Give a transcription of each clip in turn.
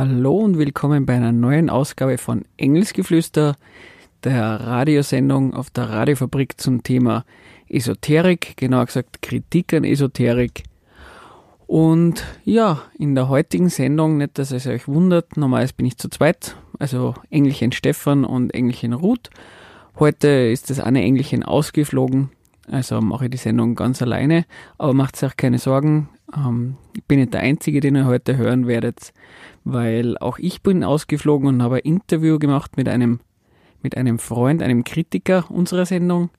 Hallo und willkommen bei einer neuen Ausgabe von Engelsgeflüster, der Radiosendung auf der Radiofabrik zum Thema Esoterik, genauer gesagt Kritik an Esoterik. Und ja, in der heutigen Sendung, nicht dass es euch wundert, normalerweise bin ich zu zweit, also Engelchen Stefan und Engelchen Ruth. Heute ist das eine Engelchen ausgeflogen, also mache ich die Sendung ganz alleine, aber macht euch keine Sorgen, ähm, ich bin nicht der Einzige, den ihr heute hören werdet, weil auch ich bin ausgeflogen und habe ein Interview gemacht mit einem, mit einem Freund, einem Kritiker unserer Sendung.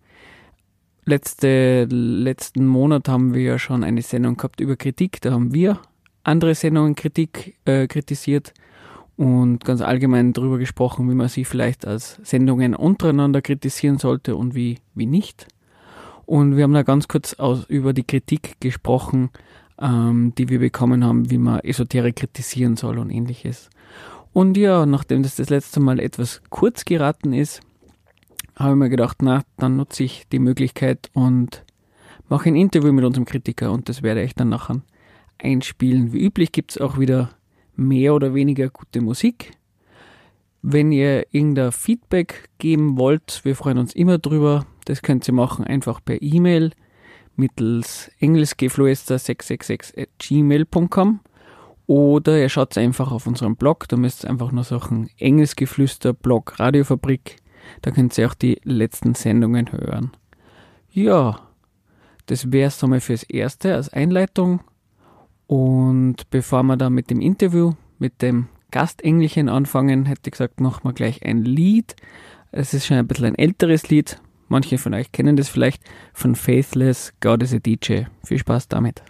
Letzte, letzten Monat haben wir ja schon eine Sendung gehabt über Kritik, da haben wir andere Sendungen Kritik äh, kritisiert und ganz allgemein darüber gesprochen, wie man sie vielleicht als Sendungen untereinander kritisieren sollte und wie, wie nicht. Und wir haben da ganz kurz aus, über die Kritik gesprochen, ähm, die wir bekommen haben, wie man Esoterik kritisieren soll und ähnliches. Und ja, nachdem das das letzte Mal etwas kurz geraten ist, habe ich mir gedacht, na, dann nutze ich die Möglichkeit und mache ein Interview mit unserem Kritiker und das werde ich dann nachher einspielen. Wie üblich gibt es auch wieder mehr oder weniger gute Musik. Wenn ihr irgendein Feedback geben wollt, wir freuen uns immer drüber. Das könnt ihr machen einfach per E-Mail mittels engelsgefluester666 at gmail.com oder ihr schaut einfach auf unserem Blog, da müsst ihr einfach nur suchen Engelsgeflüster Blog Radiofabrik, da könnt ihr auch die letzten Sendungen hören. Ja, das wäre es einmal fürs Erste als Einleitung und bevor wir dann mit dem Interview mit dem Gastengelchen anfangen, hätte ich gesagt, machen wir gleich ein Lied. Es ist schon ein bisschen ein älteres Lied, Manche von euch kennen das vielleicht von Faithless, God is a DJ. Viel Spaß damit.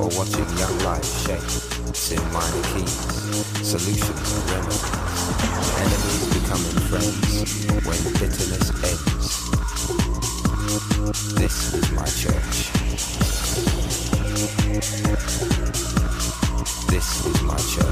or watching young life shape, in minor keys, solutions and remedies, enemies becoming friends when bitterness ends. This is my church. This is my church.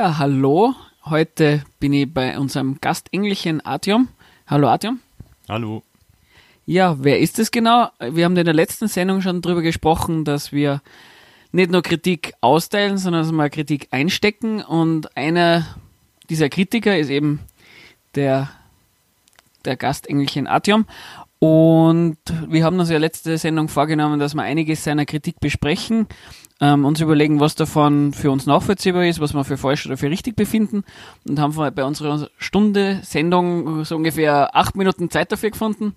Ja, hallo. Heute bin ich bei unserem Gastengelchen Artyom. Hallo Artyom. Hallo. Ja, wer ist es genau? Wir haben in der letzten Sendung schon darüber gesprochen, dass wir nicht nur Kritik austeilen, sondern dass wir Kritik einstecken. Und einer dieser Kritiker ist eben der, der Gastengelchen Artyom. Und wir haben uns ja letzte Sendung vorgenommen, dass wir einiges seiner Kritik besprechen, ähm, uns überlegen, was davon für uns nachvollziehbar ist, was wir für falsch oder für richtig befinden und haben bei unserer Stunde Sendung so ungefähr acht Minuten Zeit dafür gefunden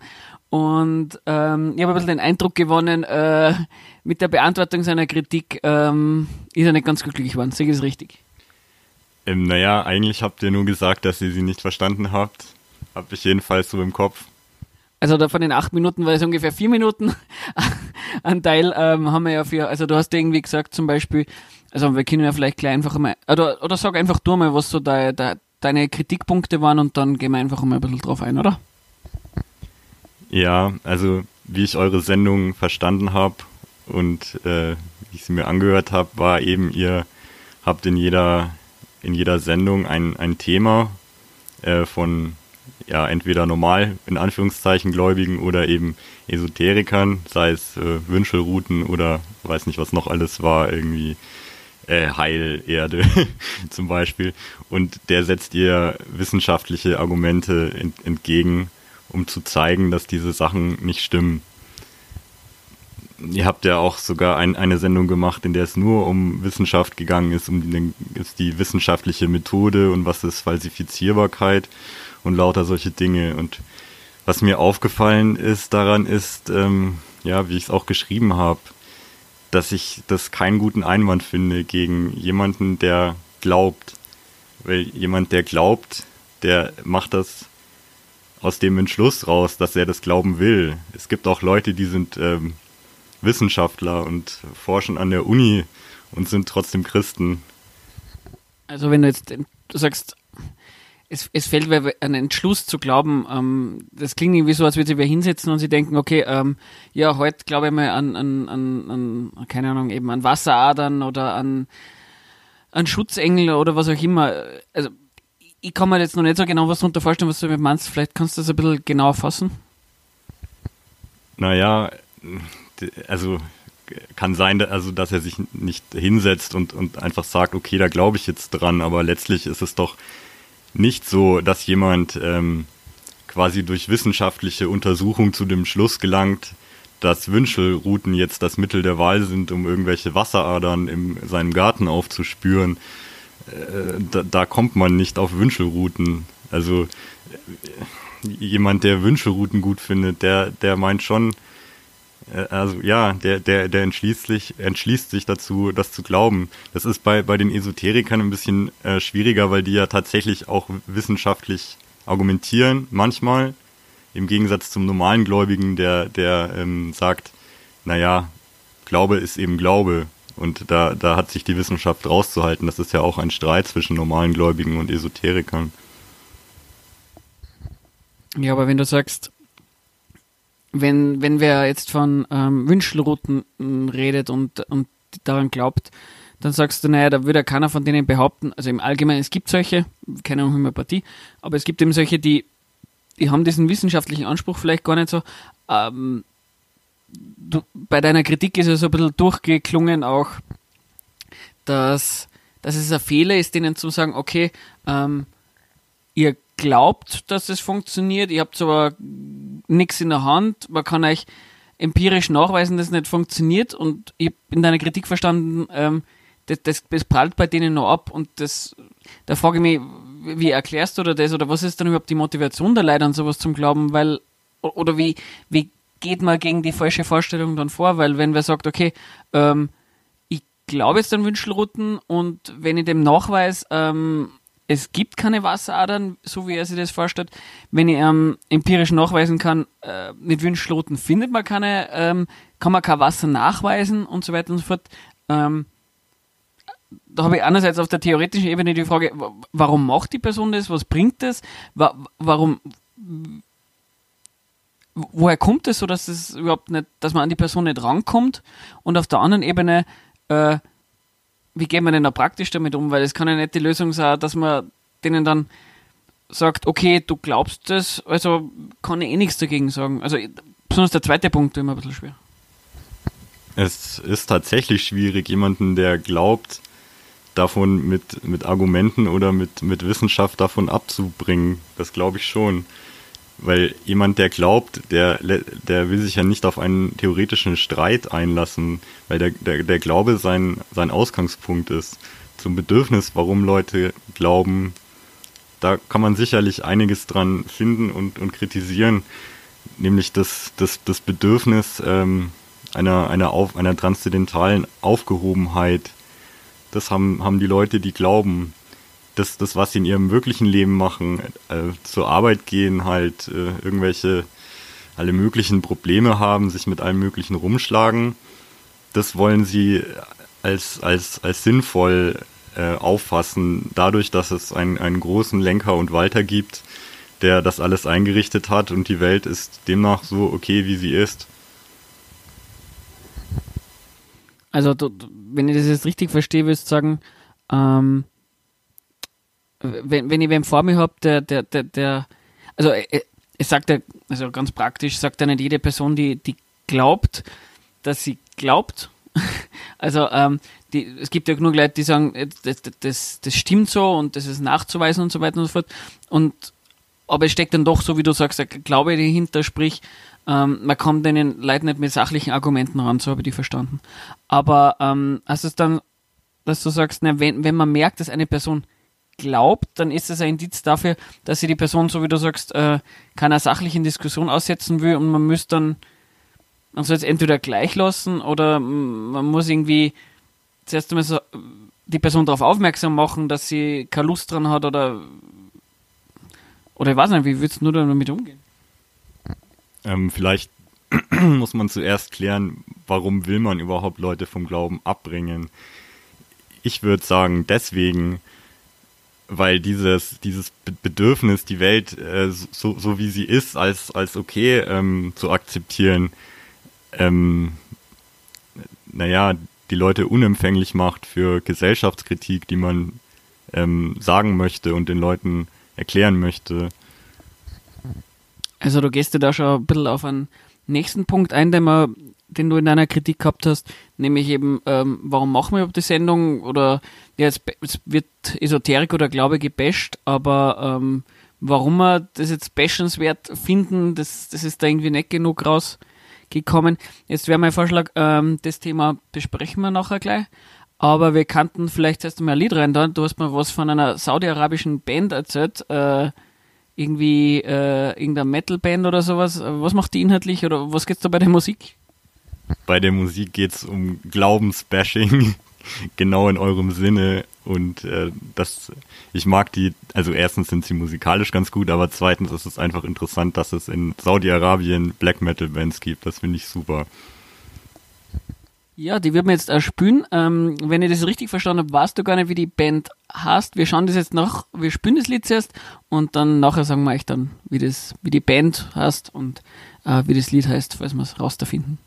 und ähm, ich habe ein bisschen den Eindruck gewonnen, äh, mit der Beantwortung seiner Kritik ähm, ist er nicht ganz glücklich geworden. Sehe ich es richtig? Ähm, naja, eigentlich habt ihr nur gesagt, dass ihr sie nicht verstanden habt. Hab ich jedenfalls so im Kopf. Also da von den acht Minuten war es ungefähr vier Minuten. Ein Teil ähm, haben wir ja für, also du hast irgendwie gesagt zum Beispiel, also wir können ja vielleicht gleich einfach mal, oder, oder sag einfach du mal, was so de, de, deine Kritikpunkte waren und dann gehen wir einfach mal ein bisschen drauf ein, oder? Ja, also wie ich eure Sendung verstanden habe und äh, wie ich sie mir angehört habe, war eben, ihr habt in jeder, in jeder Sendung ein, ein Thema äh, von ja, entweder normal, in Anführungszeichen, Gläubigen oder eben Esoterikern, sei es äh, Wünschelrouten oder weiß nicht, was noch alles war, irgendwie äh, Heilerde zum Beispiel. Und der setzt ihr wissenschaftliche Argumente ent entgegen, um zu zeigen, dass diese Sachen nicht stimmen. Ihr habt ja auch sogar ein, eine Sendung gemacht, in der es nur um Wissenschaft gegangen ist, um die, die wissenschaftliche Methode und was ist Falsifizierbarkeit und lauter solche Dinge. Und was mir aufgefallen ist daran ist, ähm, ja, wie ich es auch geschrieben habe, dass ich das keinen guten Einwand finde gegen jemanden, der glaubt. Weil jemand, der glaubt, der macht das aus dem Entschluss raus, dass er das glauben will. Es gibt auch Leute, die sind ähm, Wissenschaftler und forschen an der Uni und sind trotzdem Christen. Also wenn du jetzt, du sagst, es, es fällt mir ein Entschluss zu glauben, ähm, das klingt irgendwie so, als würde sie wer hinsetzen und sie denken, okay, ähm, ja, heute glaube ich mal an, an, an, an, keine Ahnung, eben an Wasseradern oder an, an Schutzengel oder was auch immer. Also ich kann mir jetzt noch nicht so genau was darunter vorstellen, was du mit meinst. Vielleicht kannst du das ein bisschen genauer fassen. Naja, also kann sein, also dass er sich nicht hinsetzt und, und einfach sagt, okay, da glaube ich jetzt dran, aber letztlich ist es doch nicht so, dass jemand ähm, quasi durch wissenschaftliche Untersuchung zu dem Schluss gelangt, dass Wünschelrouten jetzt das Mittel der Wahl sind, um irgendwelche Wasseradern in seinem Garten aufzuspüren. Äh, da, da, kommt man nicht auf Wünschelrouten. Also äh, jemand, der Wünschelrouten gut findet, der, der meint schon, also ja, der, der, der entschließt sich, entschließt sich dazu, das zu glauben. Das ist bei, bei den Esoterikern ein bisschen äh, schwieriger, weil die ja tatsächlich auch wissenschaftlich argumentieren, manchmal. Im Gegensatz zum normalen Gläubigen, der, der ähm, sagt, naja, Glaube ist eben Glaube. Und da, da hat sich die Wissenschaft rauszuhalten. Das ist ja auch ein Streit zwischen normalen Gläubigen und Esoterikern. Ja, aber wenn du sagst, wenn, wenn wer jetzt von ähm, Wünschelrouten redet und, und daran glaubt, dann sagst du, naja, da würde keiner von denen behaupten, also im Allgemeinen, es gibt solche, keine Homöopathie, aber es gibt eben solche, die, die haben diesen wissenschaftlichen Anspruch vielleicht gar nicht so. Ähm, du, bei deiner Kritik ist ja so ein bisschen durchgeklungen auch, dass, dass es ein Fehler ist, denen zu sagen, okay, ähm, ihr glaubt, dass es funktioniert, ihr habt aber nichts in der Hand, man kann euch empirisch nachweisen, dass es nicht funktioniert. Und ich habe in deiner Kritik verstanden, ähm, das, das, das prallt bei denen noch ab. Und das, da frage ich mich, wie erklärst du das? Oder was ist dann überhaupt die Motivation der Leute an sowas zum Glauben, weil, oder wie, wie geht man gegen die falsche Vorstellung dann vor, weil wenn wer sagt, okay, ähm, ich glaube jetzt an Wünschelrouten und wenn ich dem nachweise, ähm, es gibt keine Wasseradern, so wie er sich das vorstellt. Wenn ich ähm, empirisch nachweisen kann, äh, mit Wünschelrouten findet man keine, ähm, kann man kein Wasser nachweisen und so weiter und so fort. Ähm, da habe ich einerseits auf der theoretischen Ebene die Frage, warum macht die Person das? Was bringt das? Warum, woher kommt es so, dass es überhaupt nicht, dass man an die Person nicht rankommt? Und auf der anderen Ebene, äh, wie geht man denn da praktisch damit um? Weil es kann ja nicht die Lösung sein, dass man denen dann sagt, okay, du glaubst das, also kann ich eh nichts dagegen sagen. Also besonders der zweite Punkt ist immer ein bisschen schwer. Es ist tatsächlich schwierig, jemanden, der glaubt, davon mit, mit Argumenten oder mit, mit Wissenschaft davon abzubringen. Das glaube ich schon. Weil jemand, der glaubt, der, der will sich ja nicht auf einen theoretischen Streit einlassen, weil der, der, der Glaube sein, sein Ausgangspunkt ist. Zum Bedürfnis, warum Leute glauben, da kann man sicherlich einiges dran finden und, und kritisieren, nämlich das, das, das Bedürfnis ähm, einer, einer, auf, einer transzendentalen Aufgehobenheit. Das haben, haben die Leute, die glauben, das, das, was sie in ihrem wirklichen Leben machen, äh, zur Arbeit gehen, halt äh, irgendwelche, alle möglichen Probleme haben, sich mit allem Möglichen rumschlagen, das wollen sie als, als, als sinnvoll äh, auffassen, dadurch, dass es einen, einen großen Lenker und Walter gibt, der das alles eingerichtet hat und die Welt ist demnach so okay, wie sie ist. Also, wenn ich das jetzt richtig verstehe, würdest du sagen, ähm, wenn, wenn ich wem vor mir habe, der, der, der, der, also äh, es sagt ja, also ganz praktisch, sagt ja nicht jede Person, die, die glaubt, dass sie glaubt. also ähm, die, es gibt ja genug Leute, die sagen, äh, das, das, das stimmt so und das ist nachzuweisen und so weiter und so fort. Und aber es steckt dann doch, so wie du sagst, der Glaube dahinter, sprich, ähm, man kommt den Leuten nicht mit sachlichen Argumenten ran, so habe ich die verstanden. Aber ähm, hast es dann, dass du sagst, na, wenn, wenn man merkt, dass eine Person glaubt, dann ist das ein Indiz dafür, dass sie die Person, so wie du sagst, äh, keiner sachlichen Diskussion aussetzen will und man müsste dann, man soll es entweder gleich lassen oder man muss irgendwie zuerst einmal so die Person darauf aufmerksam machen, dass sie keine Lust dran hat oder oder ich weiß nicht, wie würdest du damit umgehen? Ähm, vielleicht muss man zuerst klären, warum will man überhaupt Leute vom Glauben abbringen. Ich würde sagen, deswegen, weil dieses, dieses Bedürfnis, die Welt äh, so, so wie sie ist, als, als okay ähm, zu akzeptieren, ähm, naja, die Leute unempfänglich macht für Gesellschaftskritik, die man ähm, sagen möchte und den Leuten erklären möchte. Also du gehst dir da schon ein bisschen auf einen nächsten Punkt ein, den, wir, den du in deiner Kritik gehabt hast, nämlich eben, ähm, warum machen wir überhaupt die Sendung? Oder ja, es, es wird Esoterik oder Glaube gebasht, aber ähm, warum wir das jetzt bashenswert finden, das, das ist da irgendwie nicht genug rausgekommen. Jetzt wäre mein Vorschlag, ähm, das Thema besprechen wir nachher gleich. Aber wir kannten vielleicht erst einmal ein Lied rein. Du hast mir was von einer saudi-arabischen Band erzählt. Äh, irgendwie äh, irgendeine Metal-Band oder sowas. Was macht die inhaltlich oder was geht's da bei der Musik? Bei der Musik geht's um Glaubensbashing, genau in eurem Sinne. Und äh, das, ich mag die, also erstens sind sie musikalisch ganz gut, aber zweitens ist es einfach interessant, dass es in Saudi-Arabien Black Metal Bands gibt. Das finde ich super. Ja, die wird man jetzt erspülen. Ähm, wenn ich das richtig verstanden habe, weißt du gar nicht, wie die Band heißt. Wir schauen das jetzt nach, wir spielen das Lied zuerst und dann nachher sagen wir euch dann, wie das, wie die Band heißt und äh, wie das Lied heißt, falls wir es rausfinden.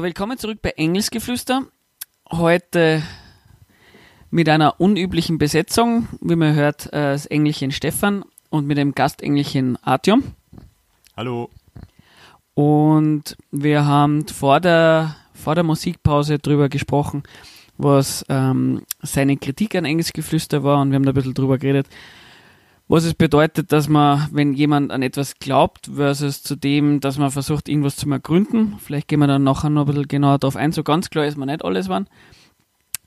Ja, willkommen zurück bei Engelsgeflüster. Heute mit einer unüblichen Besetzung, wie man hört, äh, das Engelchen Stefan und mit dem Gastengelchen Artyom. Hallo. Und wir haben vor der, vor der Musikpause drüber gesprochen, was ähm, seine Kritik an Engelsgeflüster war und wir haben da ein bisschen drüber geredet, was es bedeutet, dass man, wenn jemand an etwas glaubt, versus zu dem, dass man versucht, irgendwas zu ergründen. Vielleicht gehen wir dann nachher noch ein bisschen genauer darauf ein. So ganz klar ist man nicht alles wann.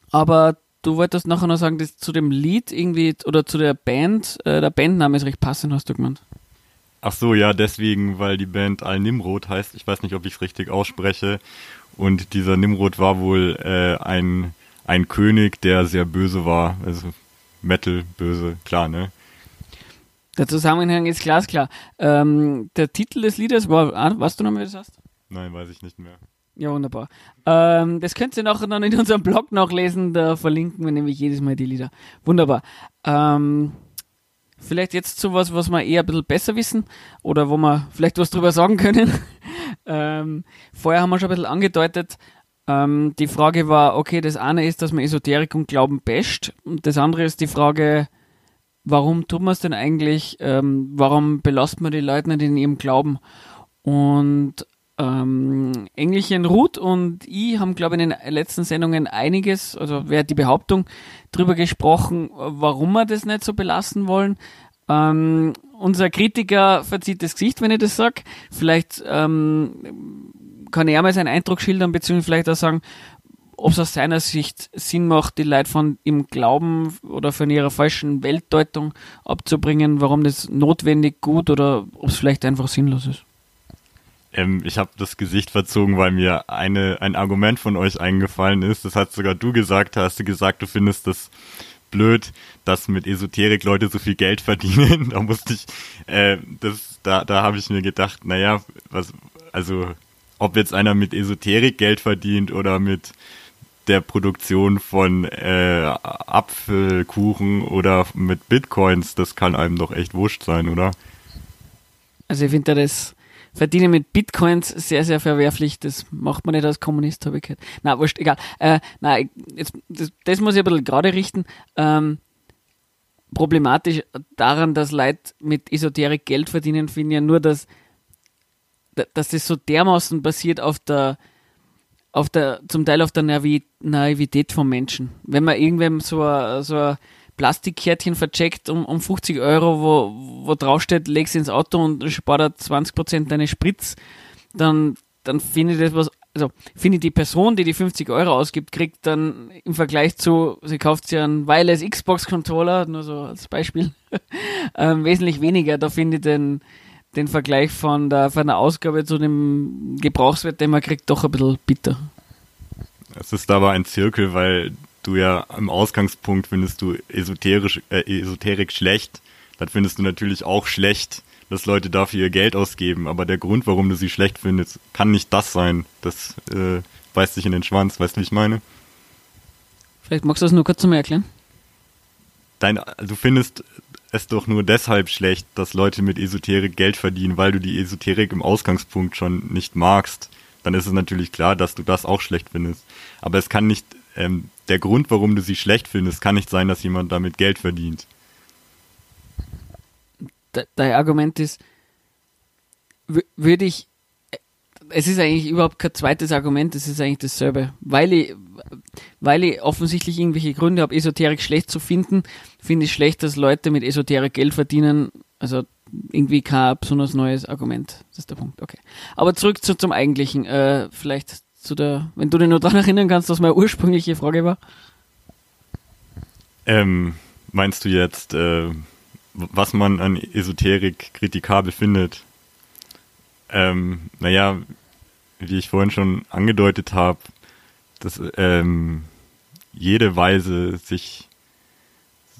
Aber du wolltest nachher noch sagen, dass zu dem Lied irgendwie oder zu der Band, äh, der Bandname ist recht passend, hast du gemeint. Ach so, ja, deswegen, weil die Band Al-Nimrod heißt. Ich weiß nicht, ob ich es richtig ausspreche. Und dieser Nimrod war wohl äh, ein, ein König, der sehr böse war. Also Metal, böse, klar, ne? Der Zusammenhang ist glasklar. Ähm, der Titel des Liedes war, ah, weißt du noch, wie das heißt? Nein, weiß ich nicht mehr. Ja, wunderbar. Ähm, das könnt ihr nachher dann in unserem Blog nachlesen, da verlinken wir nämlich jedes Mal die Lieder. Wunderbar. Ähm, vielleicht jetzt zu was, was wir eher ein bisschen besser wissen oder wo wir vielleicht was drüber sagen können. ähm, vorher haben wir schon ein bisschen angedeutet, ähm, die Frage war, okay, das eine ist, dass man Esoterik und Glauben basht und das andere ist die Frage, warum tut man es denn eigentlich? Ähm, warum belastet man die Leute nicht in ihrem Glauben? Und ähm, Engelchen Ruth und ich haben, glaube ich, in den letzten Sendungen einiges, also wer die Behauptung, drüber gesprochen, warum wir das nicht so belassen wollen. Ähm, unser Kritiker verzieht das Gesicht, wenn ich das sage. Vielleicht ähm, kann er mal seinen Eindruck schildern, beziehungsweise vielleicht auch sagen, ob es aus seiner Sicht Sinn macht, die Leute von ihm Glauben oder von ihrer falschen Weltdeutung abzubringen, warum das notwendig, gut oder ob es vielleicht einfach sinnlos ist. Ähm, ich habe das Gesicht verzogen, weil mir eine, ein Argument von euch eingefallen ist. Das hat sogar du gesagt, hast du gesagt, du findest das blöd, dass mit Esoterik Leute so viel Geld verdienen. da musste ich, äh, das, da, da habe ich mir gedacht, naja, was, also ob jetzt einer mit Esoterik Geld verdient oder mit der Produktion von äh, Apfelkuchen oder mit Bitcoins, das kann einem doch echt wurscht sein, oder? Also ich finde das Verdienen mit Bitcoins sehr, sehr verwerflich. Das macht man nicht als Kommunist, habe ich gehört. Na, wurscht, egal. Äh, na, jetzt, das, das, muss ich ein bisschen gerade richten. Ähm, problematisch daran, dass Leute mit Esoterik Geld verdienen, finde ich ja nur, dass, dass das so dermaßen basiert auf der auf der, zum Teil auf der Naivität von Menschen. Wenn man irgendwem so ein, so Plastikkärtchen vercheckt um, um 50 Euro, wo, wo draufsteht, legst ins Auto und spart 20% deine Spritz, dann, dann finde ich das was, also finde ich die Person, die die 50 Euro ausgibt, kriegt dann im Vergleich zu, sie kauft sich einen Wireless Xbox Controller, nur so als Beispiel, ähm, wesentlich weniger. Da finde ich den, den Vergleich von der, von der Ausgabe zu dem Gebrauchswert, den man kriegt, doch ein bisschen bitter. Es ist aber ein Zirkel, weil du ja im Ausgangspunkt findest du esoterisch, äh, Esoterik schlecht. Dann findest du natürlich auch schlecht, dass Leute dafür ihr Geld ausgeben. Aber der Grund, warum du sie schlecht findest, kann nicht das sein. Das äh, beißt sich in den Schwanz. Weißt du, wie ich meine? Vielleicht magst du das nur kurz mal erklären. Dein, du findest es doch nur deshalb schlecht, dass Leute mit Esoterik Geld verdienen, weil du die Esoterik im Ausgangspunkt schon nicht magst. Dann ist es natürlich klar, dass du das auch schlecht findest. Aber es kann nicht, ähm, der Grund, warum du sie schlecht findest, kann nicht sein, dass jemand damit Geld verdient. Dein Argument ist, würde ich es ist eigentlich überhaupt kein zweites Argument, es ist eigentlich dasselbe. Weil ich, weil ich offensichtlich irgendwelche Gründe habe, Esoterik schlecht zu finden, finde ich schlecht, dass Leute mit Esoterik Geld verdienen. Also irgendwie kein besonders neues Argument. Das ist der Punkt. Okay. Aber zurück zu, zum Eigentlichen. Äh, vielleicht zu der, wenn du dich nur daran erinnern kannst, was meine ursprüngliche Frage war. Ähm, meinst du jetzt, äh, was man an Esoterik kritikabel findet? Ähm, naja, wie ich vorhin schon angedeutet habe, dass ähm, jede Weise, sich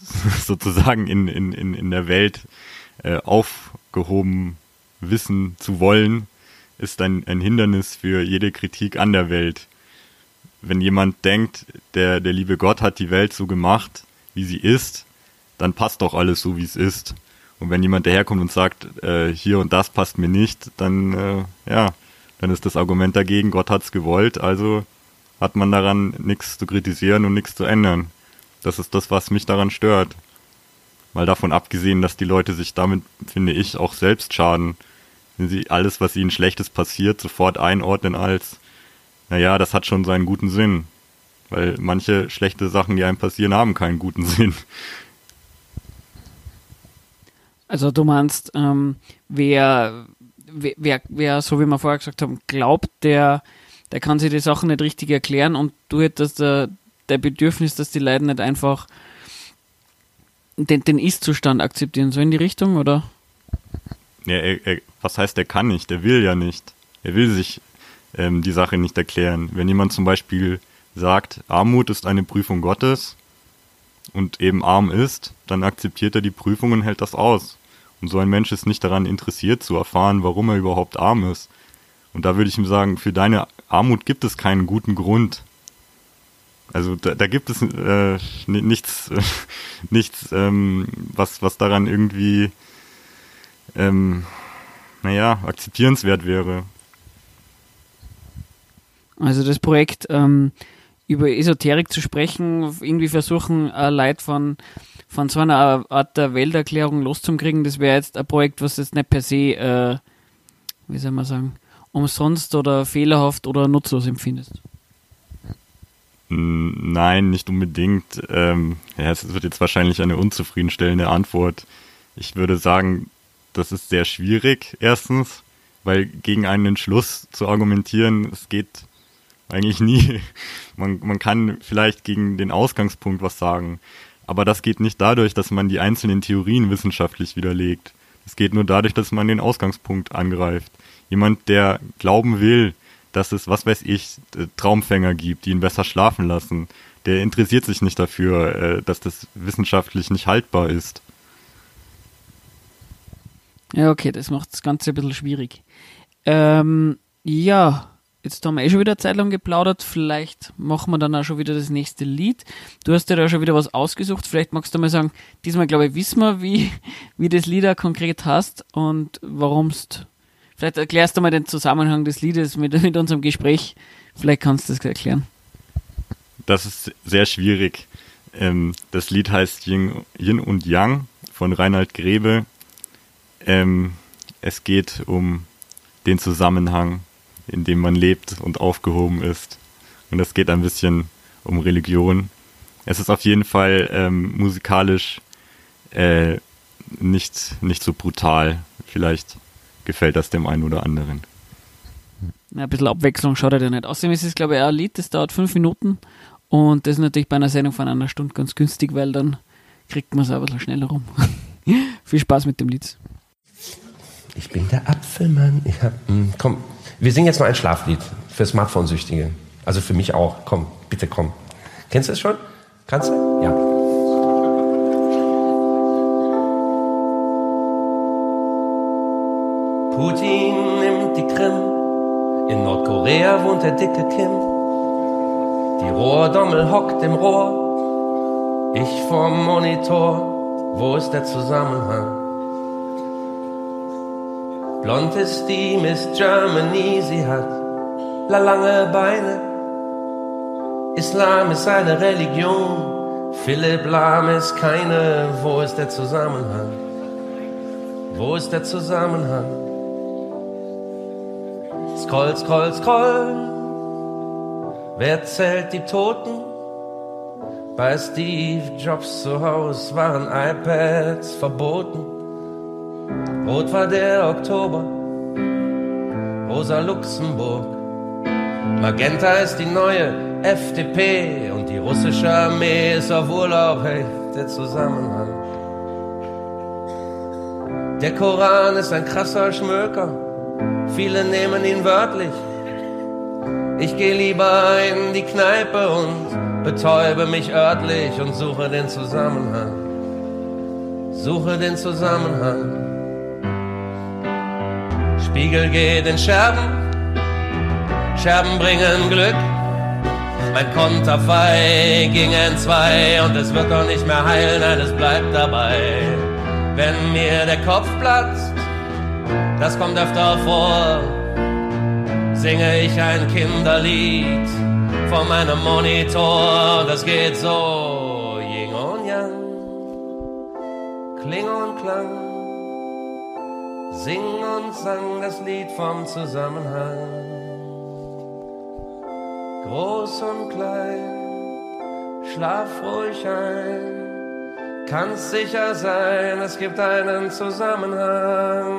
sozusagen in, in, in, in der Welt äh, aufgehoben wissen zu wollen, ist ein, ein Hindernis für jede Kritik an der Welt. Wenn jemand denkt, der, der liebe Gott hat die Welt so gemacht, wie sie ist, dann passt doch alles so, wie es ist. Und wenn jemand daherkommt und sagt, äh, hier und das passt mir nicht, dann, äh, ja, dann ist das Argument dagegen, Gott hat's gewollt, also hat man daran nichts zu kritisieren und nichts zu ändern. Das ist das, was mich daran stört. Mal davon abgesehen, dass die Leute sich damit, finde ich, auch selbst schaden. Wenn sie alles, was ihnen Schlechtes passiert, sofort einordnen als, naja, das hat schon seinen guten Sinn. Weil manche schlechte Sachen, die einem passieren, haben keinen guten Sinn. Also du meinst, ähm, wer, wer, wer, so wie wir vorher gesagt haben, glaubt, der, der kann sich die Sachen nicht richtig erklären und du hättest der, der Bedürfnis, dass die Leute nicht einfach den, den Ist-Zustand akzeptieren, so in die Richtung, oder? Ja, er, er, was heißt, er kann nicht? Er will ja nicht. Er will sich ähm, die Sache nicht erklären. Wenn jemand zum Beispiel sagt, Armut ist eine Prüfung Gottes und eben arm ist, dann akzeptiert er die Prüfung und hält das aus. Und so ein Mensch ist nicht daran interessiert zu erfahren, warum er überhaupt arm ist. Und da würde ich ihm sagen, für deine Armut gibt es keinen guten Grund. Also da, da gibt es äh, nichts, äh, nichts, ähm, was, was daran irgendwie, ähm, naja, akzeptierenswert wäre. Also das Projekt ähm, über Esoterik zu sprechen, irgendwie versuchen, äh, Leute von, von so einer Art der Welterklärung loszukriegen, das wäre jetzt ein Projekt, was jetzt nicht per se, äh, wie soll man sagen, umsonst oder fehlerhaft oder nutzlos empfindest. Nein, nicht unbedingt. Ähm, ja, es wird jetzt wahrscheinlich eine unzufriedenstellende Antwort. Ich würde sagen, das ist sehr schwierig, erstens, weil gegen einen Entschluss zu argumentieren, es geht eigentlich nie. Man, man kann vielleicht gegen den Ausgangspunkt was sagen, aber das geht nicht dadurch, dass man die einzelnen Theorien wissenschaftlich widerlegt. Es geht nur dadurch, dass man den Ausgangspunkt angreift. Jemand, der glauben will, dass es, was weiß ich, Traumfänger gibt, die ihn besser schlafen lassen, der interessiert sich nicht dafür, äh, dass das wissenschaftlich nicht haltbar ist. Ja, okay, das macht das Ganze ein bisschen schwierig. Ähm, ja, Jetzt haben wir eh schon wieder Zeit lang geplaudert. Vielleicht machen wir dann auch schon wieder das nächste Lied. Du hast dir da schon wieder was ausgesucht. Vielleicht magst du mal sagen, diesmal glaube ich, wissen wir, wie, wie das Lied auch konkret hast und warum es. Vielleicht erklärst du mal den Zusammenhang des Liedes mit, mit unserem Gespräch. Vielleicht kannst du das erklären. Das ist sehr schwierig. Ähm, das Lied heißt Yin, Yin und Yang von Reinhard Grebe. Ähm, es geht um den Zusammenhang in dem man lebt und aufgehoben ist. Und es geht ein bisschen um Religion. Es ist auf jeden Fall ähm, musikalisch äh, nicht, nicht so brutal. Vielleicht gefällt das dem einen oder anderen. Ja, ein bisschen Abwechslung schaut er ja nicht. Außerdem ist es, glaube ich, ein Lied, das dauert fünf Minuten. Und das ist natürlich bei einer Sendung von einer Stunde ganz günstig, weil dann kriegt man es auch ein bisschen schneller rum. Viel Spaß mit dem Lied. Ich bin der Apfelmann. Ich hab, mh, hm, komm, wir singen jetzt mal ein Schlaflied für Smartphone-Süchtige. Also für mich auch. Komm, bitte komm. Kennst du es schon? Kannst du? Ja. Putin nimmt die Krim. In Nordkorea wohnt der dicke Kim. Die Rohrdommel hockt im Rohr. Ich vorm Monitor. Wo ist der Zusammenhang? Blond ist die Miss Germany, sie hat la lange Beine. Islam ist eine Religion, Philipp Lahm ist keine. Wo ist der Zusammenhang? Wo ist der Zusammenhang? Scroll, scroll, scroll. Wer zählt die Toten? Bei Steve Jobs zu Hause waren iPads verboten. Rot war der Oktober, rosa Luxemburg. Magenta ist die neue FDP und die russische Armee ist auf Urlaub. Hey, der Zusammenhang. Der Koran ist ein krasser Schmöker, viele nehmen ihn wörtlich. Ich gehe lieber in die Kneipe und betäube mich örtlich und suche den Zusammenhang. Suche den Zusammenhang. Spiegel geht in Scherben, Scherben bringen Glück. Mein Konterfei ging in zwei und es wird doch nicht mehr heilen, nein, es bleibt dabei. Wenn mir der Kopf platzt, das kommt öfter vor, singe ich ein Kinderlied vor meinem Monitor. Das geht so, Ying und Yang, Kling und Klang, sing und sang das Lied vom Zusammenhang. Groß und klein, schlaf ruhig ein, kannst sicher sein, es gibt einen Zusammenhang.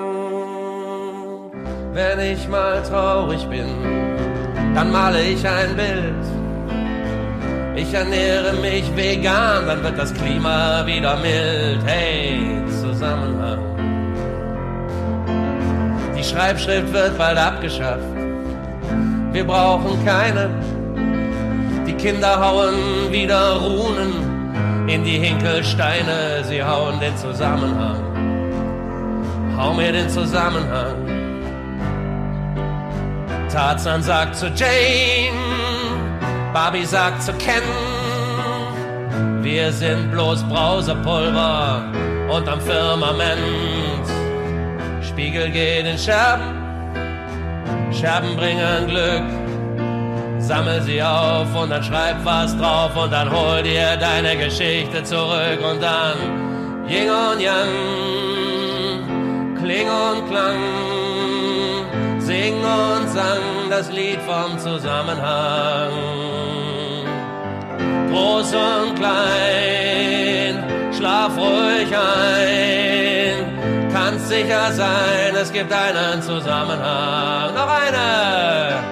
Wenn ich mal traurig bin, dann male ich ein Bild. Ich ernähre mich vegan, dann wird das Klima wieder mild. Hey, Zusammenhang. Die Schreibschrift wird bald abgeschafft. Wir brauchen keine. Die Kinder hauen wieder Runen in die Hinkelsteine. Sie hauen den Zusammenhang. Hau mir den Zusammenhang. Tarzan sagt zu Jane, Barbie sagt zu Ken, wir sind bloß Brausepulver und am Firmament. Spiegel geht in Scherben, Scherben bringen Glück. Sammel sie auf und dann schreib was drauf und dann hol dir deine Geschichte zurück und dann Ying und Yang, Kling und Klang sing und sang das Lied vom Zusammenhang. Groß und klein, schlaf ruhig ein, sicher sein, es gibt einen Zusammenhang. Noch eine,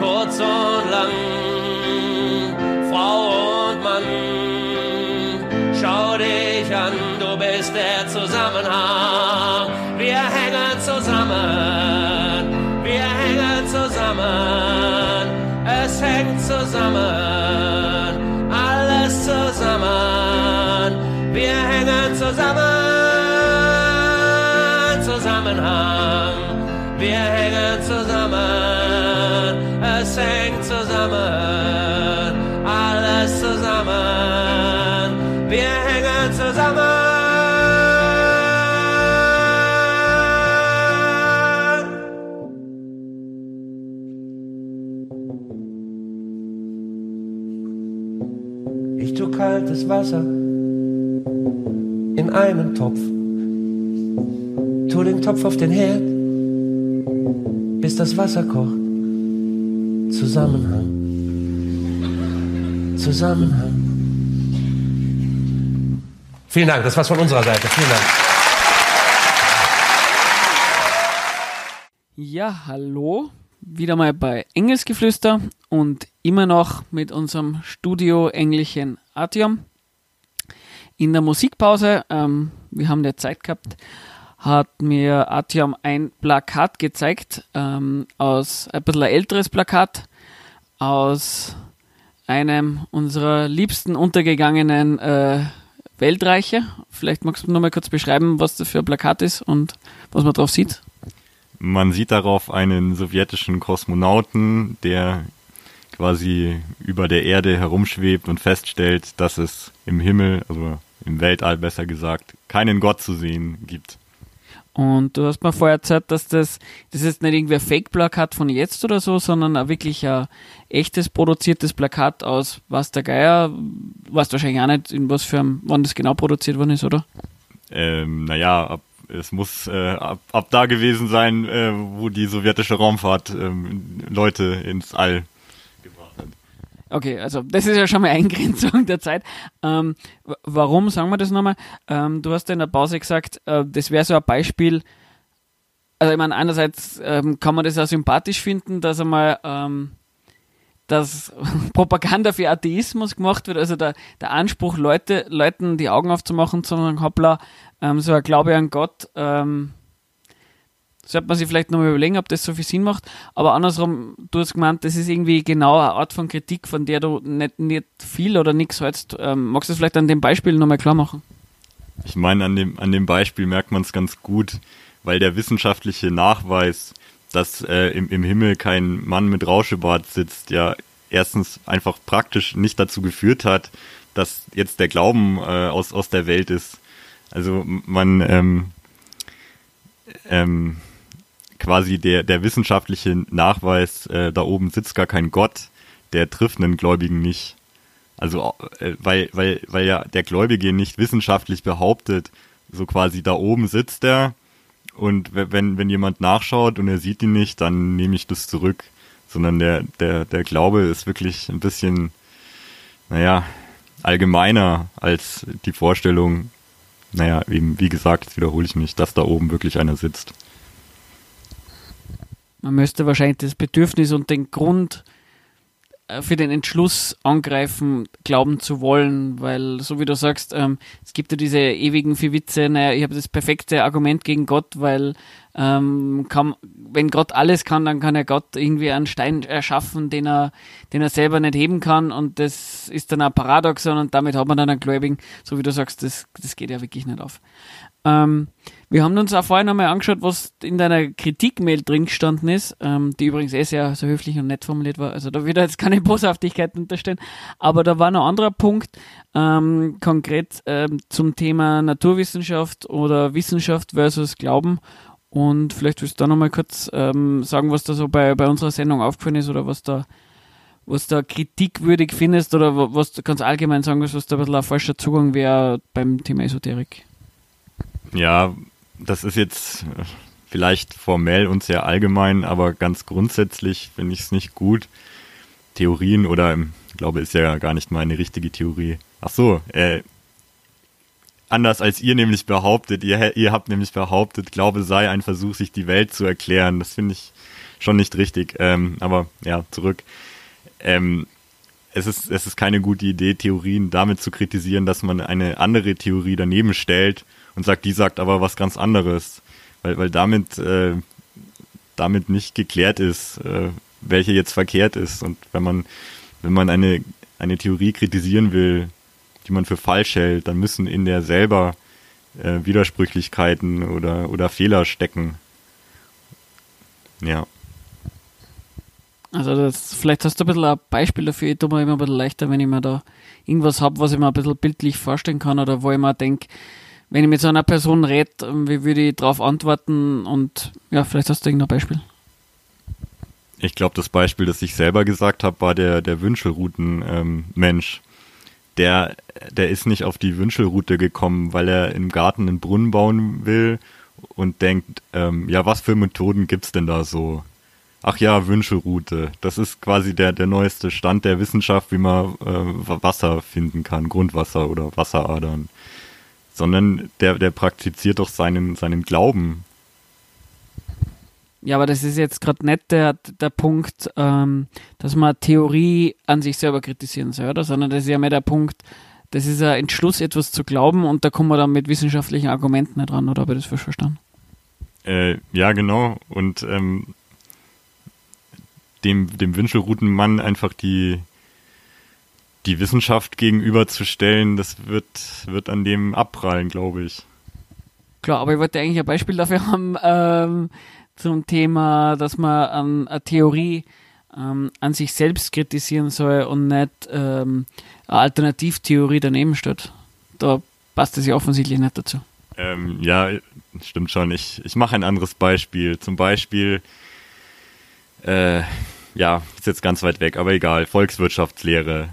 kurz und lang, Frau und Mann, schau dich an, du bist der Zusammenhang. Wir hängen zusammen. Zusammen, es hängt zusammen, wir hängen zusammen, es hängt zusammen, alles zusammen, wir hängen zusammen. kaltes Wasser in einen Topf. Tu den Topf auf den Herd, bis das Wasser kocht. Zusammenhang. Zusammenhang. Vielen Dank, das war's von unserer Seite. Vielen Dank. Ja, hallo. Wieder mal bei Engelsgeflüster und immer noch mit unserem Studio-Englischen Artyom. In der Musikpause, ähm, wir haben ja Zeit gehabt, hat mir Artyom ein Plakat gezeigt, ähm, aus ein bisschen älteres Plakat, aus einem unserer liebsten untergegangenen äh, Weltreiche. Vielleicht magst du noch mal kurz beschreiben, was das für ein Plakat ist und was man drauf sieht. Man sieht darauf einen sowjetischen Kosmonauten, der quasi über der Erde herumschwebt und feststellt, dass es im Himmel, also im Weltall besser gesagt, keinen Gott zu sehen gibt. Und du hast mir vorher erzählt, dass das, das ist nicht irgendwie ein Fake-Plakat von jetzt oder so, sondern ein wirklich ein echtes produziertes Plakat aus was der Geier, weißt wahrscheinlich auch nicht, in was für einem, wann das genau produziert worden ist, oder? Ähm, naja, ab, es muss äh, ab, ab da gewesen sein, äh, wo die sowjetische Raumfahrt ähm, Leute ins All Okay, also das ist ja schon mal Eingrenzung der Zeit. Ähm, warum sagen wir das nochmal? Ähm, du hast ja in der Pause gesagt, äh, das wäre so ein Beispiel. Also ich meine, einerseits ähm, kann man das ja sympathisch finden, dass einmal ähm, dass Propaganda für Atheismus gemacht wird, also der, der Anspruch, Leute, Leuten die Augen aufzumachen, sondern hoppla, ähm, so ein Glaube an Gott, ähm, sollte man sich vielleicht nochmal überlegen, ob das so viel Sinn macht. Aber andersrum, du hast gemeint, das ist irgendwie genau eine Art von Kritik, von der du nicht, nicht viel oder nichts hältst. Ähm, magst du das vielleicht an dem Beispiel nochmal klar machen? Ich meine, an dem, an dem Beispiel merkt man es ganz gut, weil der wissenschaftliche Nachweis, dass äh, im, im Himmel kein Mann mit Rauschebart sitzt, ja erstens einfach praktisch nicht dazu geführt hat, dass jetzt der Glauben äh, aus, aus der Welt ist. Also man ähm, ähm, quasi der, der wissenschaftliche Nachweis, äh, da oben sitzt gar kein Gott, der trifft einen Gläubigen nicht. Also, äh, weil, weil, weil ja der Gläubige nicht wissenschaftlich behauptet, so quasi da oben sitzt er und wenn, wenn jemand nachschaut und er sieht ihn nicht, dann nehme ich das zurück. Sondern der, der, der Glaube ist wirklich ein bisschen, naja, allgemeiner als die Vorstellung, naja, eben, wie gesagt, jetzt wiederhole ich mich, dass da oben wirklich einer sitzt. Man müsste wahrscheinlich das Bedürfnis und den Grund äh, für den Entschluss angreifen, glauben zu wollen, weil, so wie du sagst, ähm, es gibt ja diese ewigen vier Witze, naja, ich habe das perfekte Argument gegen Gott, weil ähm, kann, wenn Gott alles kann, dann kann er Gott irgendwie einen Stein erschaffen, den er, den er selber nicht heben kann und das ist dann ein Paradoxon und damit hat man dann einen Gläubigen, so wie du sagst, das, das geht ja wirklich nicht auf. Ähm, wir haben uns auch vorher nochmal angeschaut, was in deiner Kritikmail drin gestanden ist, ähm, die übrigens eh sehr, sehr höflich und nett formuliert war. Also da wird jetzt keine Boshaftigkeit unterstellen. Aber da war noch ein anderer Punkt, ähm, konkret ähm, zum Thema Naturwissenschaft oder Wissenschaft versus Glauben. Und vielleicht willst du da nochmal kurz ähm, sagen, was da so bei, bei unserer Sendung aufgefallen ist oder was da was da kritikwürdig findest oder was du ganz allgemein sagen willst, was da ein bisschen ein falscher Zugang wäre beim Thema Esoterik. Ja, das ist jetzt äh, vielleicht formell und sehr allgemein, aber ganz grundsätzlich finde ich es nicht gut. Theorien oder ich glaube, ist ja gar nicht mal eine richtige Theorie. Ach so, äh, anders als ihr nämlich behauptet, ihr, ihr habt nämlich behauptet, Glaube sei ein Versuch, sich die Welt zu erklären. Das finde ich schon nicht richtig. Ähm, aber ja, zurück. Ähm, es ist, es ist keine gute Idee, Theorien damit zu kritisieren, dass man eine andere Theorie daneben stellt und sagt, die sagt aber was ganz anderes, weil, weil damit, äh, damit nicht geklärt ist, äh, welche jetzt verkehrt ist. Und wenn man, wenn man eine, eine Theorie kritisieren will, die man für falsch hält, dann müssen in der selber äh, Widersprüchlichkeiten oder, oder Fehler stecken. Ja. Also das, vielleicht hast du ein bisschen ein Beispiel dafür. Ich tue mir immer ein bisschen leichter, wenn ich mir da irgendwas habe, was ich mir ein bisschen bildlich vorstellen kann oder wo ich mir denke, wenn ich mit so einer Person rede, wie würde ich darauf antworten? Und ja, vielleicht hast du irgendein Beispiel. Ich glaube, das Beispiel, das ich selber gesagt habe, war der, der Wünschelrouten-Mensch. Ähm, der, der ist nicht auf die Wünschelroute gekommen, weil er im Garten einen Brunnen bauen will und denkt, ähm, ja, was für Methoden gibt's denn da so? Ach ja, Wünschelroute. Das ist quasi der, der neueste Stand der Wissenschaft, wie man äh, Wasser finden kann, Grundwasser oder Wasseradern sondern der, der praktiziert doch seinen, seinen Glauben. Ja, aber das ist jetzt gerade nicht der, der Punkt, ähm, dass man Theorie an sich selber kritisieren soll, oder? sondern das ist ja mehr der Punkt, das ist ein Entschluss, etwas zu glauben und da kommen wir dann mit wissenschaftlichen Argumenten nicht ran, oder habe ich das falsch verstanden? Äh, ja, genau. Und ähm, dem, dem Wünschelroutenmann einfach die, die Wissenschaft gegenüberzustellen, das wird, wird an dem abprallen, glaube ich. Klar, aber ich wollte eigentlich ein Beispiel dafür haben, ähm, zum Thema, dass man an eine Theorie ähm, an sich selbst kritisieren soll und nicht ähm, eine Alternativtheorie daneben steht. Da passt es ja offensichtlich nicht dazu. Ähm, ja, stimmt schon. Ich, ich mache ein anderes Beispiel. Zum Beispiel, äh, ja, ist jetzt ganz weit weg, aber egal, Volkswirtschaftslehre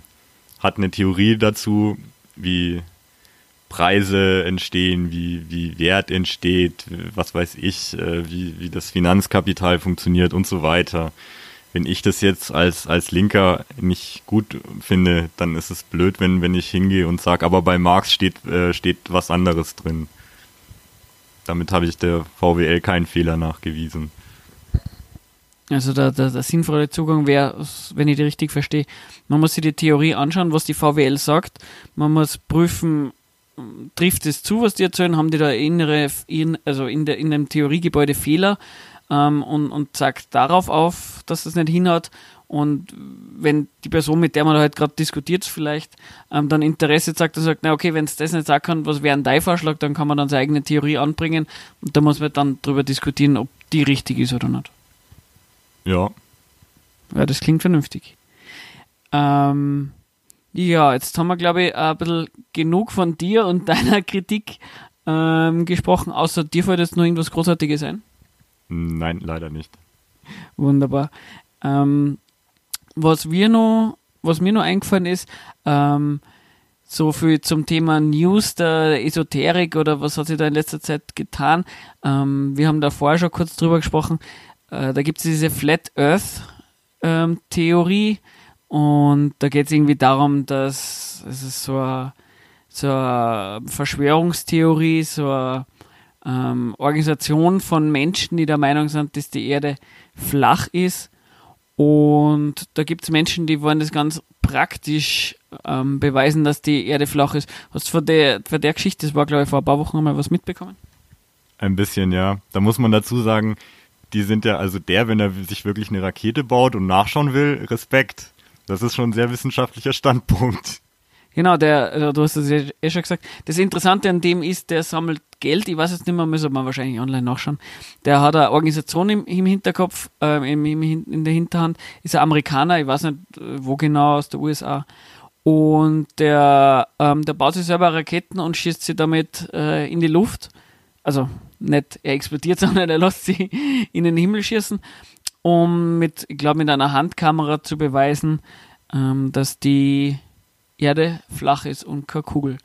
hat eine Theorie dazu, wie Preise entstehen, wie, wie Wert entsteht, was weiß ich, äh, wie, wie das Finanzkapital funktioniert und so weiter. Wenn ich das jetzt als, als Linker nicht gut finde, dann ist es blöd, wenn, wenn ich hingehe und sage, aber bei Marx steht, äh, steht was anderes drin. Damit habe ich der VWL keinen Fehler nachgewiesen. Also der, der, der sinnvolle Zugang wäre, wenn ich die richtig verstehe, man muss sich die Theorie anschauen, was die VWL sagt. Man muss prüfen, trifft es zu, was die erzählen, haben die da innere, in, also in, der, in dem Theoriegebäude Fehler ähm, und, und zeigt darauf auf, dass das nicht hinhaut. Und wenn die Person, mit der man halt gerade diskutiert, vielleicht ähm, dann Interesse zeigt und sagt, na okay, wenn es das nicht sagen kann, was wäre ein dein Vorschlag, dann kann man dann seine eigene Theorie anbringen und da muss man dann drüber diskutieren, ob die richtig ist oder nicht. Ja. Ja, das klingt vernünftig. Ähm, ja, jetzt haben wir, glaube ich, ein bisschen genug von dir und deiner Kritik ähm, gesprochen, außer dir fällt jetzt noch irgendwas Großartiges ein? Nein, leider nicht. Wunderbar. Ähm, was wir noch, was mir noch eingefallen ist, ähm, so viel zum Thema News der Esoterik oder was hat sich da in letzter Zeit getan. Ähm, wir haben da vorher schon kurz drüber gesprochen. Äh, da gibt es diese Flat Earth ähm, Theorie und da geht es irgendwie darum, dass es ist so eine, so eine Verschwörungstheorie, so eine ähm, Organisation von Menschen, die der Meinung sind, dass die Erde flach ist. Und da gibt es Menschen, die wollen das ganz praktisch ähm, beweisen, dass die Erde flach ist. Hast du von der, von der Geschichte, das war glaube ich vor ein paar Wochen mal was mitbekommen? Ein bisschen, ja. Da muss man dazu sagen, die sind ja, also der, wenn er sich wirklich eine Rakete baut und nachschauen will, Respekt. Das ist schon ein sehr wissenschaftlicher Standpunkt. Genau, der, äh, du hast es ja eh schon gesagt. Das Interessante an dem ist, der sammelt Geld. Ich weiß jetzt nicht mehr, müssen wir wahrscheinlich online nachschauen. Der hat eine Organisation im, im Hinterkopf, äh, im, im, in der Hinterhand. Ist ein Amerikaner, ich weiß nicht, äh, wo genau, aus der USA. Und der, ähm, der baut sich selber Raketen und schießt sie damit äh, in die Luft. Also nicht er explodiert, sondern er lässt sie in den Himmel schießen, um mit, ich glaube, mit einer Handkamera zu beweisen, ähm, dass die Erde flach ist und keine Kugel.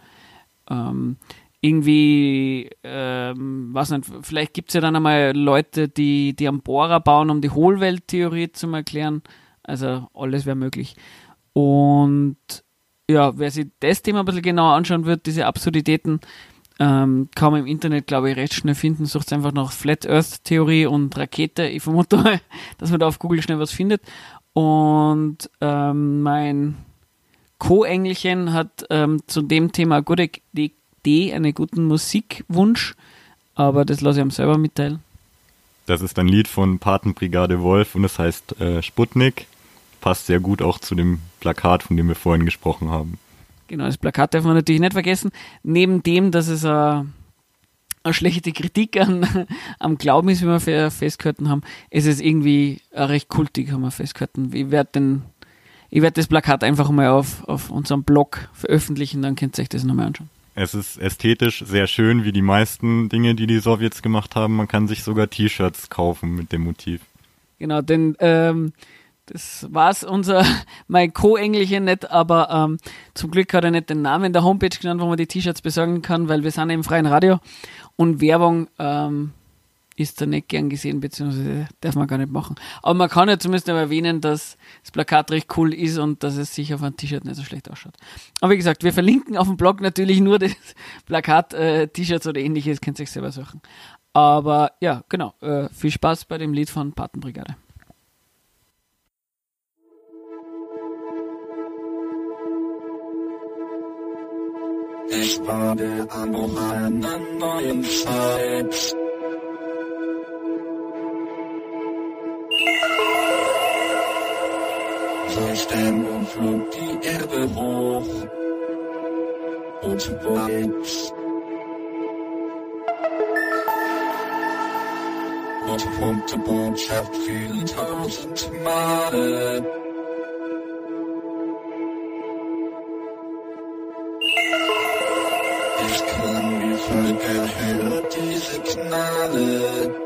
Ähm, irgendwie, ähm, was nicht, vielleicht gibt es ja dann einmal Leute, die, die am Bohrer bauen, um die Hohlwelttheorie zu erklären. Also alles wäre möglich. Und ja, wer sich das Thema ein bisschen genauer anschauen wird, diese Absurditäten, ähm, kann man im Internet, glaube ich, recht schnell finden. Sucht einfach nach Flat Earth Theorie und Rakete. Ich vermute dass man da auf Google schnell was findet. Und ähm, mein Co-Engelchen hat ähm, zu dem Thema eine gute Idee, einen guten Musikwunsch, aber das lasse ich ihm selber mitteilen. Das ist ein Lied von Patenbrigade Wolf und es heißt äh, Sputnik. Passt sehr gut auch zu dem Plakat, von dem wir vorhin gesprochen haben. Genau, das Plakat darf man natürlich nicht vergessen. Neben dem, dass es eine, eine schlechte Kritik an, am Glauben ist, wie wir festgehalten haben, ist es irgendwie recht kultig, haben wir festgehalten. Ich werde den ich werde das Plakat einfach mal auf, auf unserem Blog veröffentlichen, dann könnt ihr euch das nochmal anschauen. Es ist ästhetisch sehr schön, wie die meisten Dinge, die die Sowjets gemacht haben. Man kann sich sogar T-Shirts kaufen mit dem Motiv. Genau, denn ähm, das war's unser mein Co-Engelchen nicht, aber ähm, zum Glück hat er nicht den Namen der Homepage genannt, wo man die T-Shirts besorgen kann, weil wir sind im freien Radio und Werbung ähm, ist da nicht gern gesehen, beziehungsweise darf man gar nicht machen. Aber man kann ja zumindest erwähnen, dass das Plakat recht cool ist und dass es sich auf einem T-Shirt nicht so schlecht ausschaut. Aber wie gesagt, wir verlinken auf dem Blog natürlich nur das Plakat, äh, T-Shirts oder ähnliches, könnt ihr euch selber suchen. Aber ja, genau, äh, viel Spaß bei dem Lied von Patenbrigade. Ich warte an einer neuen Zeit. Durch den flog die Erde hoch und weit. Und pumpte Botschaft viele tausend Male. Diese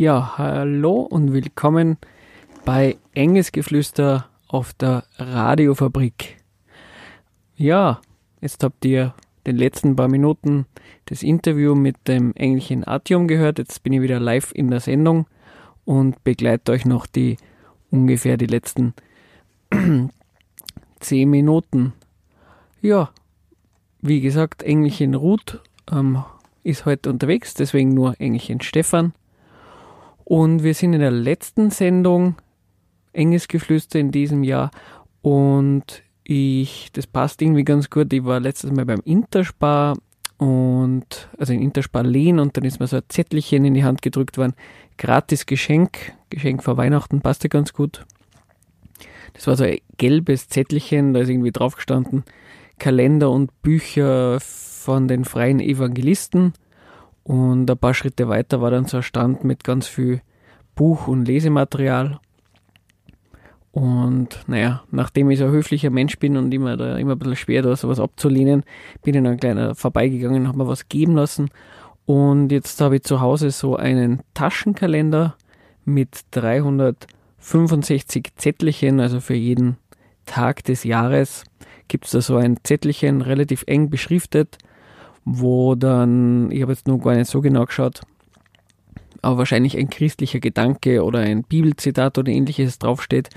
Ja, hallo und willkommen bei Enges Geflüster auf der Radiofabrik. Ja, jetzt habt ihr den letzten paar Minuten das Interview mit dem englischen Atium gehört. Jetzt bin ich wieder live in der Sendung und begleite euch noch die ungefähr die letzten zehn Minuten. Ja, wie gesagt, Engelchen Ruth ähm, ist heute unterwegs, deswegen nur Engelchen Stefan. Und wir sind in der letzten Sendung Enges Geflüster in diesem Jahr und ich, das passt irgendwie ganz gut. Ich war letztes Mal beim Interspar und also in Interspar Lehn und dann ist mir so ein Zettelchen in die Hand gedrückt worden. Gratis Geschenk, Geschenk vor Weihnachten, passte ganz gut. Das war so ein gelbes Zettelchen, da ist irgendwie drauf gestanden, Kalender und Bücher von den freien Evangelisten. Und ein paar Schritte weiter war dann so ein Stand mit ganz viel Buch- und Lesematerial. Und naja, nachdem ich so ein höflicher Mensch bin und immer da immer ein bisschen schwer da sowas abzulehnen, bin ich dann gleich vorbeigegangen und habe mir was geben lassen. Und jetzt habe ich zu Hause so einen Taschenkalender mit 365 Zettelchen, also für jeden Tag des Jahres gibt es da so ein Zettelchen, relativ eng beschriftet, wo dann, ich habe jetzt noch gar nicht so genau geschaut, aber wahrscheinlich ein christlicher Gedanke oder ein Bibelzitat oder ähnliches draufsteht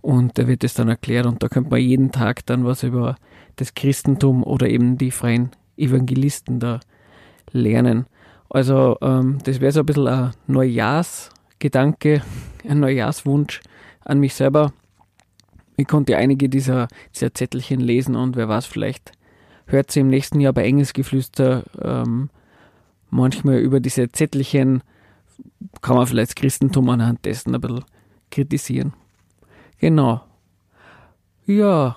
und da wird es dann erklärt und da könnte man jeden Tag dann was über das Christentum oder eben die freien Evangelisten da lernen. Also ähm, das wäre so ein bisschen ein Neujahrsgedanke, ein Neujahrswunsch an mich selber. Ich konnte einige dieser, dieser Zettelchen lesen und wer weiß, vielleicht hört sie im nächsten Jahr bei Engelsgeflüster ähm, manchmal über diese Zettelchen, kann man vielleicht das Christentum anhand dessen ein bisschen kritisieren. Genau. Ja,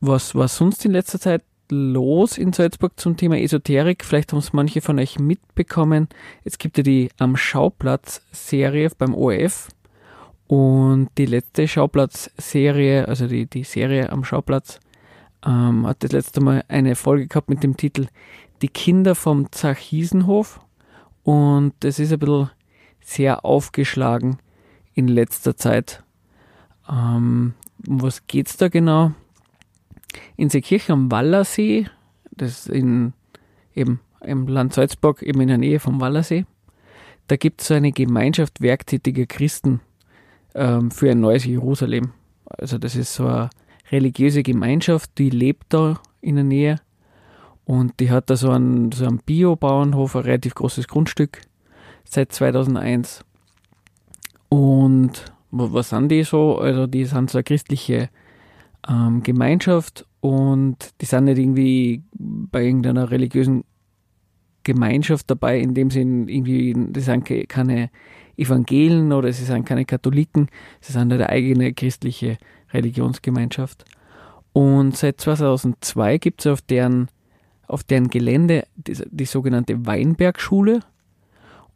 was war sonst in letzter Zeit los in Salzburg zum Thema Esoterik? Vielleicht haben es manche von euch mitbekommen. Es gibt ja die Am Schauplatz-Serie beim ORF. Und die letzte Schauplatz-Serie, also die, die Serie am Schauplatz, ähm, hat das letzte Mal eine Folge gehabt mit dem Titel Die Kinder vom Zachiesenhof. Und das ist ein bisschen sehr aufgeschlagen in letzter Zeit. Ähm, um was geht's da genau? In Seekirchen am Wallersee, das ist in, eben im Land Salzburg, eben in der Nähe vom Wallersee, da gibt es so eine Gemeinschaft werktätiger Christen ähm, für ein neues Jerusalem. Also das ist so eine religiöse Gemeinschaft, die lebt da in der Nähe und die hat da so einen, so einen Bio-Bauernhof, ein relativ großes Grundstück seit 2001. Und was sind die so? Also die sind so eine christliche ähm, Gemeinschaft und die sind nicht irgendwie bei irgendeiner religiösen Gemeinschaft dabei, in dem Sinn irgendwie, das sind keine Evangelen oder sie sind keine Katholiken, sie sind eine eigene christliche Religionsgemeinschaft. Und seit 2002 gibt es auf deren, auf deren Gelände die, die sogenannte Weinbergschule.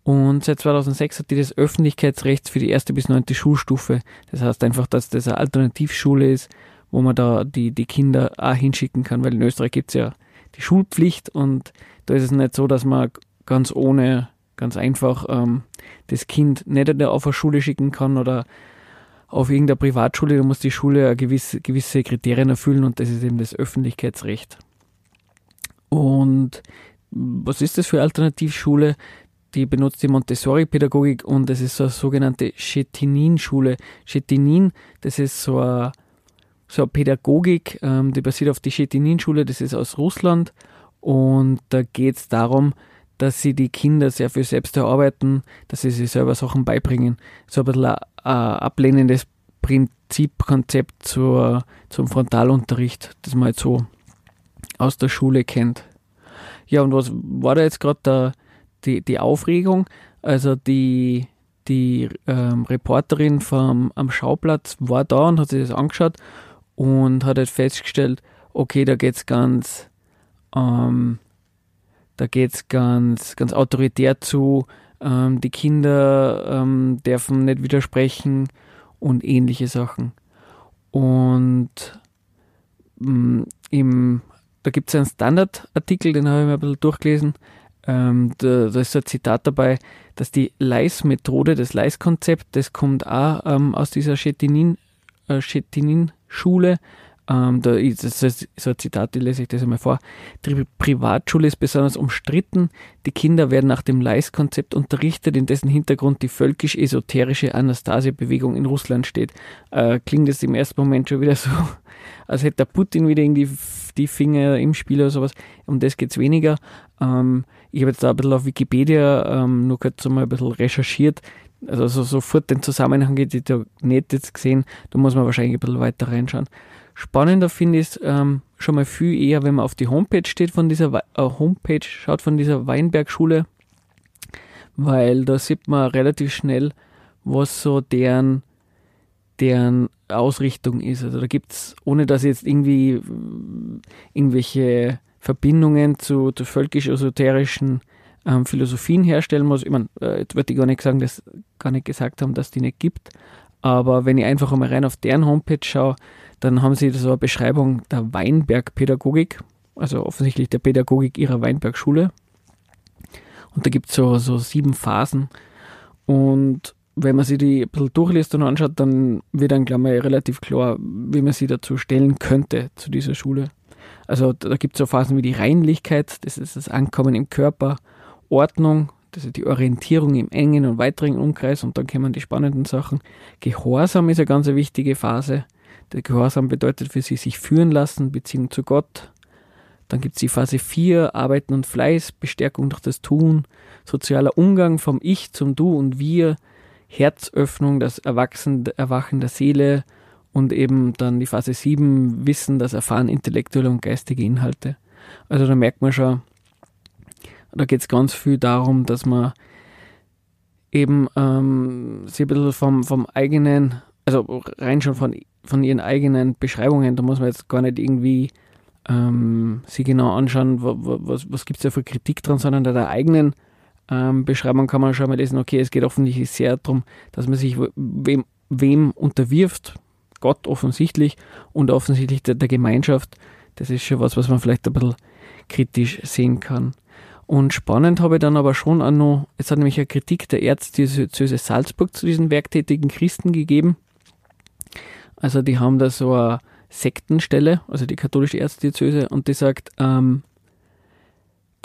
Und seit 2006 hat die das Öffentlichkeitsrecht für die erste bis neunte Schulstufe. Das heißt einfach, dass das eine Alternativschule ist, wo man da die, die Kinder auch hinschicken kann, weil in Österreich gibt es ja die Schulpflicht und da ist es nicht so, dass man ganz ohne, ganz einfach ähm, das Kind nicht auf eine Schule schicken kann oder auf irgendeiner Privatschule, da muss die Schule gewisse, gewisse Kriterien erfüllen und das ist eben das Öffentlichkeitsrecht. Und was ist das für Alternativschule? die benutzt die Montessori-Pädagogik und das ist so eine sogenannte Chetinin-Schule. Chetinin, das ist so eine, so eine Pädagogik, ähm, die basiert auf die Chetinin-Schule, das ist aus Russland und da geht es darum, dass sie die Kinder sehr viel selbst erarbeiten, dass sie sich selber Sachen beibringen. So ein bisschen ein ablehnendes Prinzipkonzept zur, zum Frontalunterricht, das man halt so aus der Schule kennt. Ja, und was war da jetzt gerade die, die Aufregung. Also die, die ähm, Reporterin vom, am Schauplatz war da und hat sich das angeschaut und hat halt festgestellt, okay, da geht's ganz, ähm, ganz, ganz autoritär zu, ähm, die Kinder ähm, dürfen nicht widersprechen und ähnliche Sachen. Und mm, im, da gibt es einen Standardartikel, den habe ich mir ein bisschen durchgelesen, Ähm, da, da, ist so ein Zitat dabei, dass die Leis-Methode, das Leis-Konzept, das kommt auch ähm, aus dieser Chetinin, äh. Ähm, da ist, das ist so ein Zitat, ich lese ich das einmal vor. Die Privatschule ist besonders umstritten. Die Kinder werden nach dem Leis-Konzept unterrichtet, in dessen Hintergrund die völkisch-esoterische Anastasia-Bewegung in Russland steht. Äh, klingt das im ersten Moment schon wieder so, als hätte der Putin wieder irgendwie die Finger im Spiel oder sowas. Um das geht es weniger. Ähm, ich habe jetzt da ein bisschen auf Wikipedia ähm, nur kurz mal ein bisschen recherchiert. Also so, sofort den Zusammenhang geht ich da nicht jetzt gesehen. Da muss man wahrscheinlich ein bisschen weiter reinschauen. Spannender finde ich ähm, schon mal viel eher, wenn man auf die Homepage steht von dieser We äh, Homepage schaut von dieser Weinbergschule, weil da sieht man relativ schnell, was so deren deren Ausrichtung ist. Also da gibt es, ohne dass jetzt irgendwie irgendwelche Verbindungen zu, zu völkisch-esoterischen ähm, Philosophien herstellen muss. Ich meine, äh, jetzt würde ich gar nicht sagen, dass gar nicht gesagt haben, dass die nicht gibt. Aber wenn ich einfach einmal rein auf deren Homepage schaue, dann haben sie so eine Beschreibung der Weinbergpädagogik, also offensichtlich der Pädagogik ihrer Weinbergschule. Und da gibt es so, so sieben Phasen. Und wenn man sich die ein bisschen durchliest und anschaut, dann wird dann, glaube ich, relativ klar, wie man sie dazu stellen könnte, zu dieser Schule. Also da gibt es so Phasen wie die Reinlichkeit, das ist das Ankommen im Körper, Ordnung, das ist die Orientierung im engen und weiteren Umkreis und dann kommen die spannenden Sachen. Gehorsam ist eine ganz wichtige Phase. Der Gehorsam bedeutet für sie sich führen lassen, Beziehung zu Gott. Dann gibt es die Phase 4, Arbeiten und Fleiß, Bestärkung durch das Tun, sozialer Umgang vom Ich zum Du und Wir, Herzöffnung, das Erwachsen, Erwachen der Seele und eben dann die Phase 7, Wissen, das Erfahren intellektuelle und geistige Inhalte. Also da merkt man schon, da geht es ganz viel darum, dass man eben ähm, sich ein bisschen vom, vom eigenen, also rein schon von von ihren eigenen Beschreibungen, da muss man jetzt gar nicht irgendwie ähm, sie genau anschauen, was, was gibt es da für Kritik dran, sondern da der eigenen ähm, Beschreibung kann man schon mal lesen, okay, es geht offensichtlich sehr darum, dass man sich wem, wem unterwirft, Gott offensichtlich und offensichtlich der, der Gemeinschaft. Das ist schon was, was man vielleicht ein bisschen kritisch sehen kann. Und spannend habe ich dann aber schon auch noch, es hat nämlich eine Kritik der Erzdiözese Salzburg zu diesen werktätigen Christen gegeben. Also die haben da so eine Sektenstelle, also die katholische Erzdiözese, und die sagt, ähm,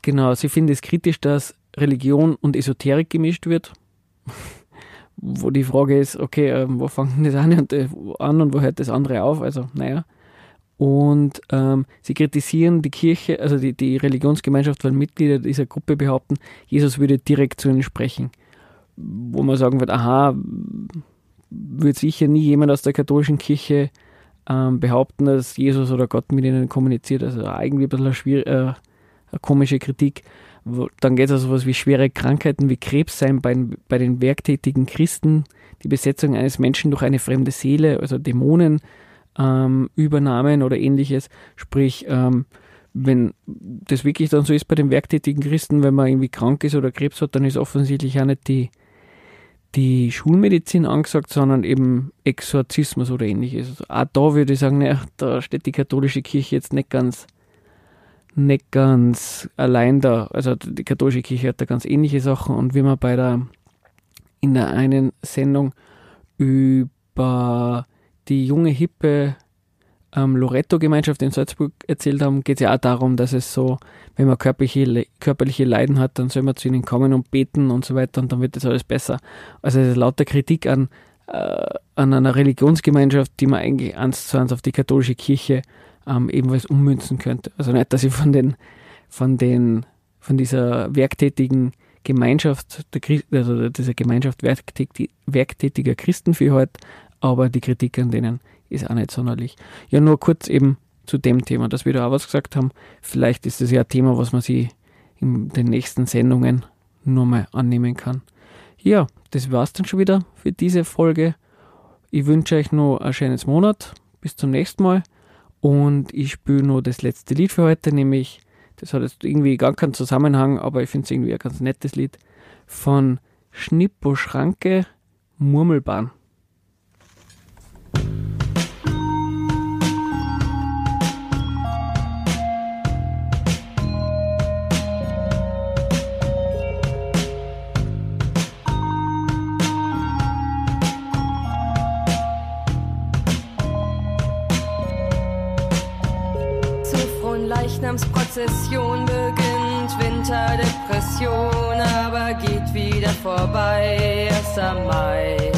genau, sie findet es kritisch, dass Religion und Esoterik gemischt wird. wo die Frage ist, okay, ähm, wo fängt das eine und, äh, an und wo hört das andere auf? Also, naja. Und ähm, sie kritisieren die Kirche, also die, die Religionsgemeinschaft, weil Mitglieder dieser Gruppe behaupten, Jesus würde direkt zu ihnen sprechen. Wo man sagen wird, aha, wird sicher nie jemand aus der katholischen Kirche ähm, behaupten, dass Jesus oder Gott mit ihnen kommuniziert. Also eigentlich ein bisschen eine, äh, eine komische Kritik. Dann geht es also was wie schwere Krankheiten wie Krebs sein bei, bei den werktätigen Christen, die Besetzung eines Menschen durch eine fremde Seele, also Dämonen, ähm, Übernahmen oder ähnliches. Sprich, ähm, wenn das wirklich dann so ist bei den werktätigen Christen, wenn man irgendwie krank ist oder Krebs hat, dann ist offensichtlich auch nicht die die Schulmedizin angesagt, sondern eben Exorzismus oder ähnliches. Also auch da würde ich sagen, naja, da steht die katholische Kirche jetzt nicht ganz, nicht ganz allein da. Also die katholische Kirche hat da ganz ähnliche Sachen und wie man bei der, in der einen Sendung über die junge, hippe ähm, Loretto-Gemeinschaft in Salzburg erzählt haben, geht es ja auch darum, dass es so, wenn man körperliche, körperliche Leiden hat, dann soll man zu ihnen kommen und beten und so weiter und dann wird das alles besser. Also es ist lauter Kritik an, äh, an einer Religionsgemeinschaft, die man eigentlich eins zu eins auf die katholische Kirche ähm, ebenfalls ummünzen könnte. Also nicht, dass ich von den, von den, von dieser werktätigen Gemeinschaft, der, also dieser Gemeinschaft werktätiger Christen für heute, aber die Kritik an denen ist auch nicht sonderlich. Ja, nur kurz eben zu dem Thema, dass wir da auch was gesagt haben. Vielleicht ist das ja ein Thema, was man sich in den nächsten Sendungen nur mal annehmen kann. Ja, das war's dann schon wieder für diese Folge. Ich wünsche euch noch ein schönes Monat. Bis zum nächsten Mal. Und ich spiele nur das letzte Lied für heute, nämlich, das hat jetzt irgendwie gar keinen Zusammenhang, aber ich finde es irgendwie ein ganz nettes Lied, von Schnippo Schranke Murmelbahn. Leichnamsprozession beginnt Winterdepression, aber geht wieder vorbei, erst am Mai.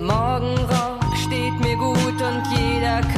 Morgenrock steht mir gut und jeder kann